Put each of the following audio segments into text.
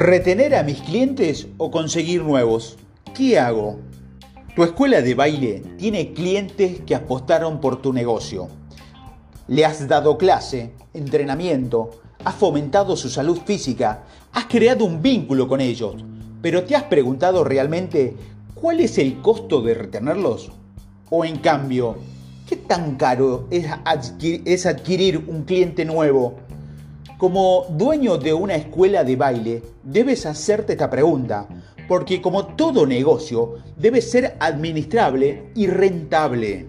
¿Retener a mis clientes o conseguir nuevos? ¿Qué hago? Tu escuela de baile tiene clientes que apostaron por tu negocio. Le has dado clase, entrenamiento, has fomentado su salud física, has creado un vínculo con ellos, pero ¿te has preguntado realmente cuál es el costo de retenerlos? O en cambio, ¿qué tan caro es adquirir, un cliente nuevo? Como dueño de una escuela de baile, debes hacerte esta pregunta, porque como todo negocio, debe ser administrable y rentable.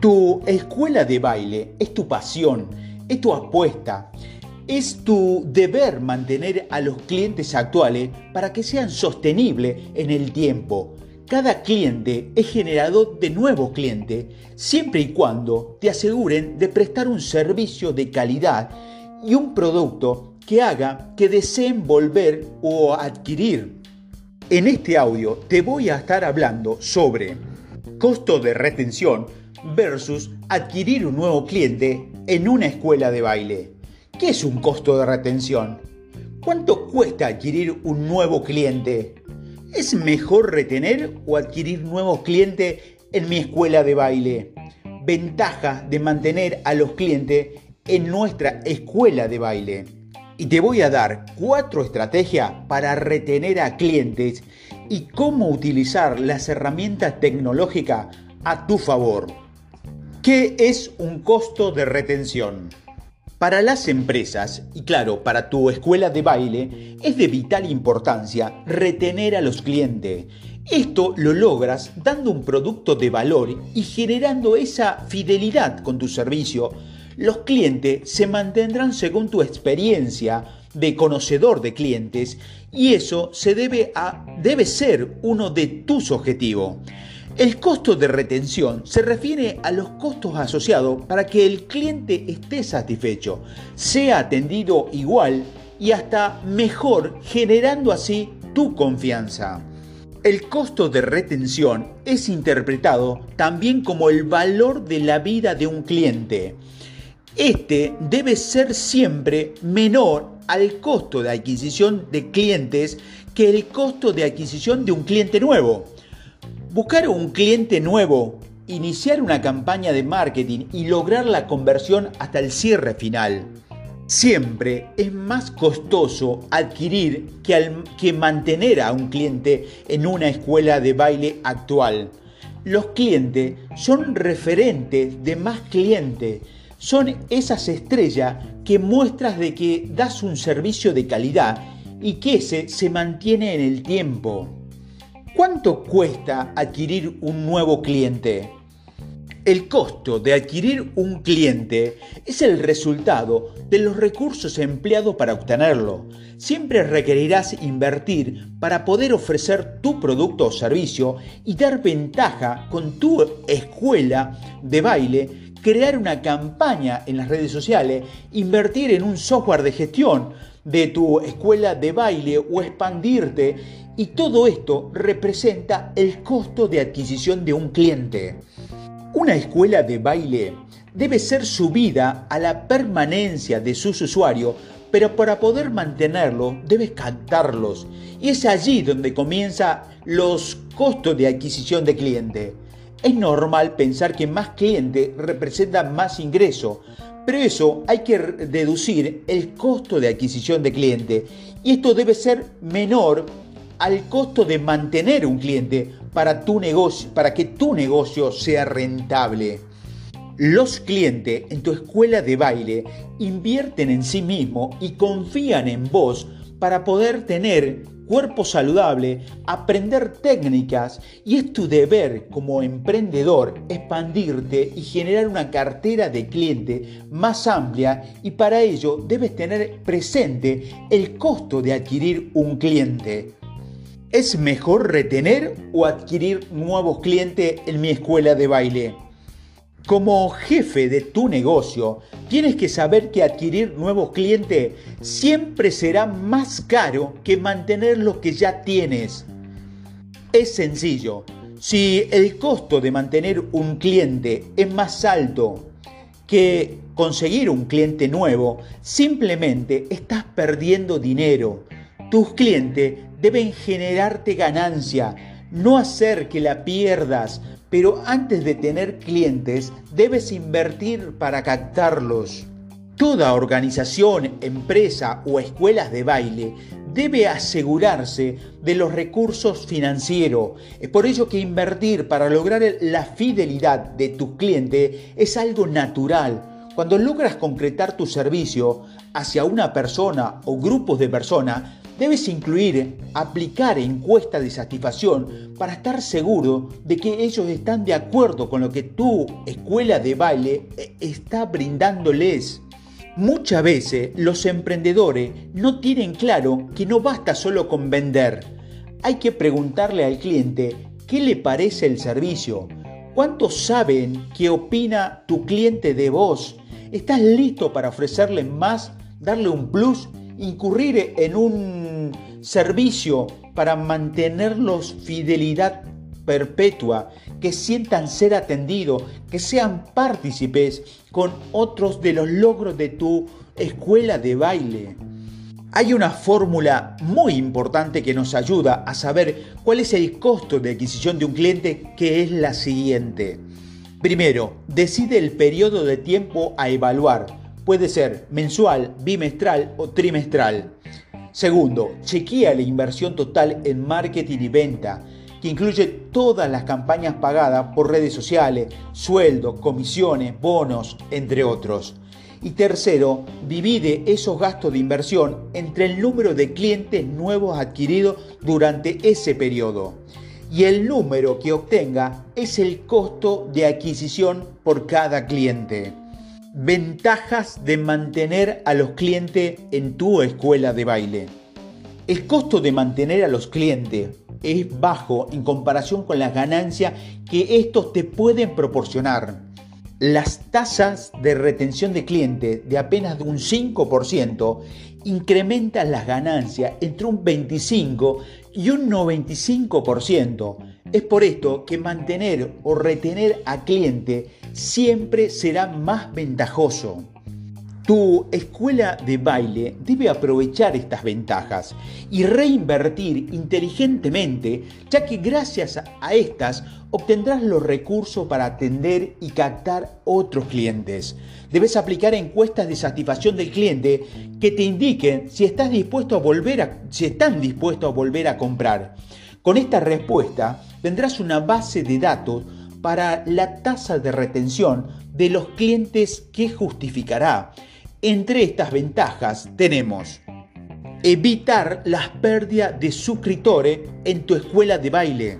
Tu escuela de baile es tu pasión, es tu apuesta, es tu deber mantener a los clientes actuales para que sean sostenibles en el tiempo. Cada cliente es generador de nuevos clientes, siempre y cuando te aseguren de prestar un servicio de calidad y un producto que haga que deseen volver o adquirir. En este audio te voy a estar hablando sobre costo de retención versus adquirir un nuevo cliente en una escuela de baile. ¿Qué es un costo de retención? ¿Cuánto cuesta adquirir un nuevo cliente? ¿Es mejor retener o adquirir nuevos clientes en mi escuela de baile? Ventaja de mantener a los clientes en nuestra escuela de baile. Y te voy a dar cuatro estrategias para retener a clientes y cómo utilizar las herramientas tecnológicas a tu favor. ¿Qué es un costo de retención? Para las empresas, y claro, para tu escuela de baile, es de vital importancia retener a los clientes. Esto lo logras dando un producto de valor y generando esa fidelidad con tu servicio los clientes se mantendrán según tu experiencia de conocedor de clientes y eso se debe a debe ser uno de tus objetivos. El costo de retención se refiere a los costos asociados para que el cliente esté satisfecho, sea atendido igual y hasta mejor, generando así tu confianza. El costo de retención es interpretado también como el valor de la vida de un cliente. Este debe ser siempre menor al costo de adquisición de clientes que el costo de adquisición de un cliente nuevo. Buscar un cliente nuevo, iniciar una campaña de marketing y lograr la conversión hasta el cierre final. Siempre es más costoso adquirir que, que mantener a un cliente en una escuela de baile actual. Los clientes son referentes de más clientes son esas estrellas que muestras de que das un servicio de calidad y que ese se mantiene en el tiempo. ¿Cuánto cuesta adquirir un nuevo cliente? El costo de adquirir un cliente es el resultado de los recursos empleados para obtenerlo. Siempre requerirás invertir para poder ofrecer tu producto o servicio y dar ventaja con tu escuela de baile crear una campaña en las redes sociales, invertir en un software de gestión de tu escuela de baile o expandirte y todo esto representa el costo de adquisición de un cliente. Una escuela de baile debe ser subida a la permanencia de sus usuarios, pero para poder mantenerlo debes captarlos y es allí donde comienzan los costos de adquisición de cliente. Es normal pensar que más clientes representan más ingreso, pero eso hay que deducir el costo de adquisición de cliente y esto debe ser menor al costo de mantener un cliente para, tu negocio, para que tu negocio sea rentable. Los clientes en tu escuela de baile invierten en sí mismos y confían en vos para poder tener cuerpo saludable, aprender técnicas y es tu deber como emprendedor expandirte y generar una cartera de cliente más amplia y para ello debes tener presente el costo de adquirir un cliente. ¿Es mejor retener o adquirir nuevos clientes en mi escuela de baile? Como jefe de tu negocio, tienes que saber que adquirir nuevos clientes siempre será más caro que mantener los que ya tienes. Es sencillo. Si el costo de mantener un cliente es más alto que conseguir un cliente nuevo, simplemente estás perdiendo dinero. Tus clientes deben generarte ganancia, no hacer que la pierdas, pero antes de tener clientes debes invertir para captarlos. Toda organización, empresa o escuelas de baile debe asegurarse de los recursos financieros. Es por ello que invertir para lograr la fidelidad de tus clientes es algo natural. Cuando logras concretar tu servicio hacia una persona o grupos de personas, Debes incluir aplicar encuestas de satisfacción para estar seguro de que ellos están de acuerdo con lo que tu escuela de baile eh, está brindándoles. Muchas veces los emprendedores no tienen claro que no basta solo con vender. Hay que preguntarle al cliente qué le parece el servicio, cuántos saben qué opina tu cliente de vos. ¿Estás listo para ofrecerle más, darle un plus, incurrir en un servicio para mantenerlos fidelidad perpetua, que sientan ser atendidos, que sean partícipes con otros de los logros de tu escuela de baile. Hay una fórmula muy importante que nos ayuda a saber cuál es el costo de adquisición de un cliente, que es la siguiente. Primero, decide el periodo de tiempo a evaluar. Puede ser mensual, bimestral o trimestral. Segundo, chequea la inversión total en marketing y venta, que incluye todas las campañas pagadas por redes sociales, sueldos, comisiones, bonos, entre otros. Y tercero, divide esos gastos de inversión entre el número de clientes nuevos adquiridos durante ese periodo. Y el número que obtenga es el costo de adquisición por cada cliente. Ventajas de mantener a los clientes en tu escuela de baile. El costo de mantener a los clientes es bajo en comparación con las ganancias que estos te pueden proporcionar. Las tasas de retención de clientes de apenas de un 5% incrementan las ganancias entre un 25 y un 95%. Es por esto que mantener o retener a cliente siempre será más ventajoso. Tu escuela de baile debe aprovechar estas ventajas y reinvertir inteligentemente, ya que gracias a estas obtendrás los recursos para atender y captar otros clientes. Debes aplicar encuestas de satisfacción del cliente que te indiquen si, estás dispuesto a volver si están dispuestos a volver a comprar. Con esta respuesta tendrás una base de datos para la tasa de retención de los clientes que justificará. Entre estas ventajas tenemos evitar las pérdidas de suscriptores en tu escuela de baile.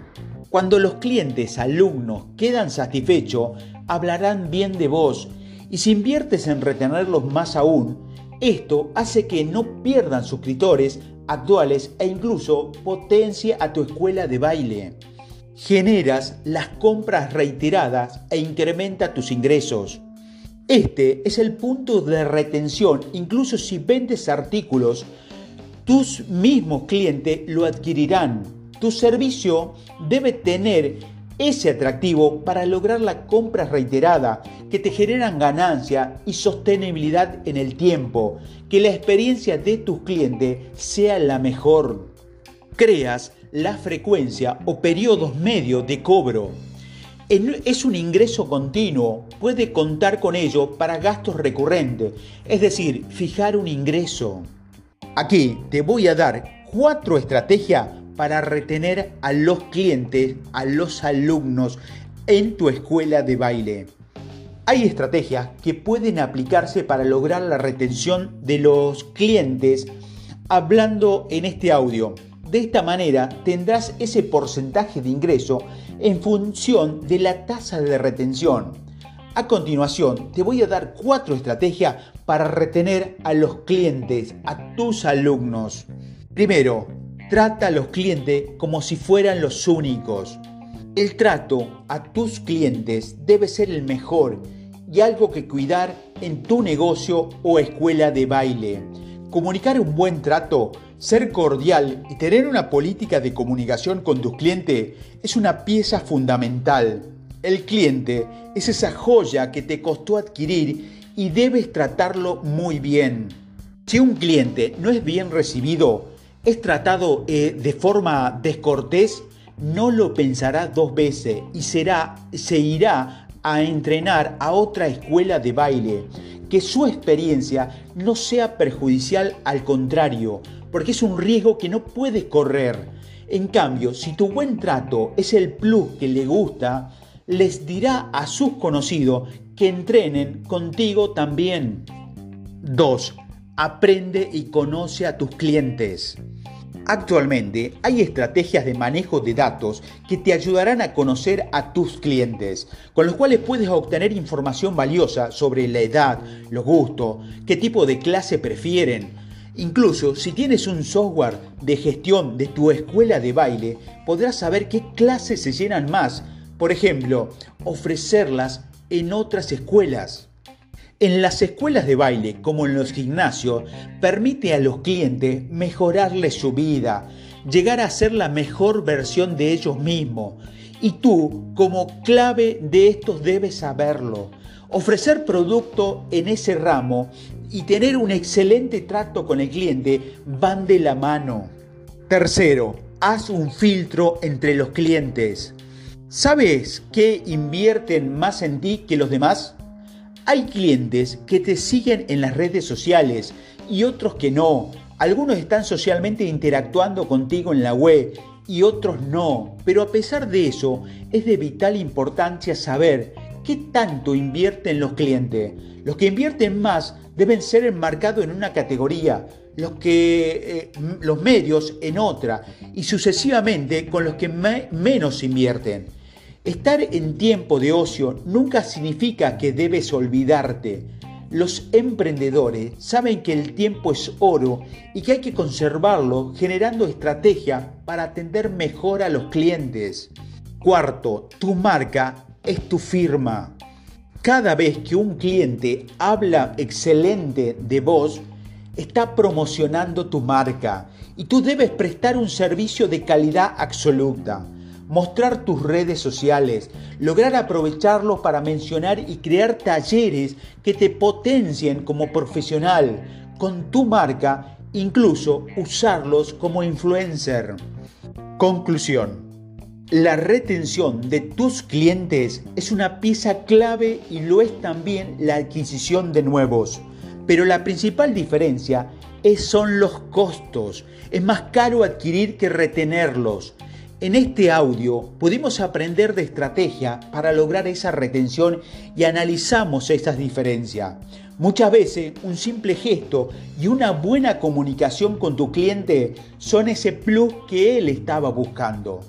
Cuando los clientes alumnos quedan satisfechos, hablarán bien de vos y si inviertes en retenerlos más aún, esto hace que no pierdan suscriptores actuales e incluso potencia a tu escuela de baile generas las compras reiteradas e incrementa tus ingresos. Este es el punto de retención, incluso si vendes artículos, tus mismos clientes lo adquirirán. Tu servicio debe tener ese atractivo para lograr la compra reiterada que te generan ganancia y sostenibilidad en el tiempo, que la experiencia de tus clientes sea la mejor. Creas la frecuencia o periodos medios de cobro. Es un ingreso continuo, puede contar con ello para gastos recurrentes, es decir, fijar un ingreso. Aquí te voy a dar cuatro estrategias para retener a los clientes, a los alumnos en tu escuela de baile. Hay estrategias que pueden aplicarse para lograr la retención de los clientes hablando en este audio. De esta manera tendrás ese porcentaje de ingreso en función de la tasa de retención. A continuación, te voy a dar cuatro estrategias para retener a los clientes, a tus alumnos. Primero, trata a los clientes como si fueran los únicos. El trato a tus clientes debe ser el mejor y algo que cuidar en tu negocio o escuela de baile. Comunicar un buen trato ser cordial y tener una política de comunicación con tus clientes es una pieza fundamental. El cliente es esa joya que te costó adquirir y debes tratarlo muy bien. Si un cliente no es bien recibido, es tratado eh, de forma descortés, no lo pensará dos veces y será, se irá a entrenar a otra escuela de baile. Que su experiencia no sea perjudicial, al contrario, porque es un riesgo que no puedes correr. En cambio, si tu buen trato es el plus que le gusta, les dirá a sus conocidos que entrenen contigo también. 2. Aprende y conoce a tus clientes. Actualmente hay estrategias de manejo de datos que te ayudarán a conocer a tus clientes, con los cuales puedes obtener información valiosa sobre la edad, los gustos, qué tipo de clase prefieren. Incluso si tienes un software de gestión de tu escuela de baile, podrás saber qué clases se llenan más. Por ejemplo, ofrecerlas en otras escuelas. En las escuelas de baile, como en los gimnasios, permite a los clientes mejorarles su vida, llegar a ser la mejor versión de ellos mismos. Y tú, como clave de estos, debes saberlo. Ofrecer producto en ese ramo y tener un excelente trato con el cliente van de la mano. Tercero, haz un filtro entre los clientes. ¿Sabes que invierten más en ti que los demás? Hay clientes que te siguen en las redes sociales y otros que no. Algunos están socialmente interactuando contigo en la web y otros no. Pero a pesar de eso, es de vital importancia saber qué tanto invierten los clientes. Los que invierten más deben ser enmarcados en una categoría, los, que, eh, los medios en otra y sucesivamente con los que menos invierten. Estar en tiempo de ocio nunca significa que debes olvidarte. Los emprendedores saben que el tiempo es oro y que hay que conservarlo generando estrategia para atender mejor a los clientes. Cuarto, tu marca es tu firma. Cada vez que un cliente habla excelente de vos, está promocionando tu marca y tú debes prestar un servicio de calidad absoluta mostrar tus redes sociales, lograr aprovecharlos para mencionar y crear talleres que te potencien como profesional con tu marca, incluso usarlos como influencer. Conclusión. La retención de tus clientes es una pieza clave y lo es también la adquisición de nuevos. Pero la principal diferencia es, son los costos. Es más caro adquirir que retenerlos. En este audio pudimos aprender de estrategia para lograr esa retención y analizamos esas diferencias. Muchas veces un simple gesto y una buena comunicación con tu cliente son ese plus que él estaba buscando.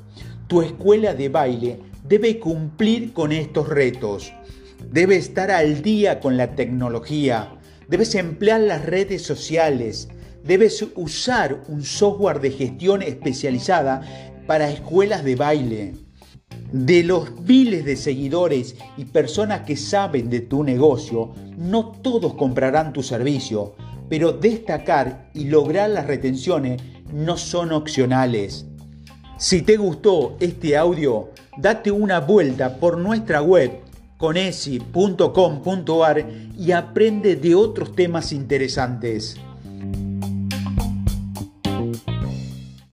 Tu escuela de baile debe cumplir con estos retos. Debe estar al día con la tecnología. Debes emplear las redes sociales. Debes usar un software de gestión especializada para escuelas de baile. De los miles de seguidores y personas que saben de tu negocio, no todos comprarán tu servicio, pero destacar y lograr las retenciones no son opcionales. Si te gustó este audio, date una vuelta por nuestra web conesi.com.ar y aprende de otros temas interesantes.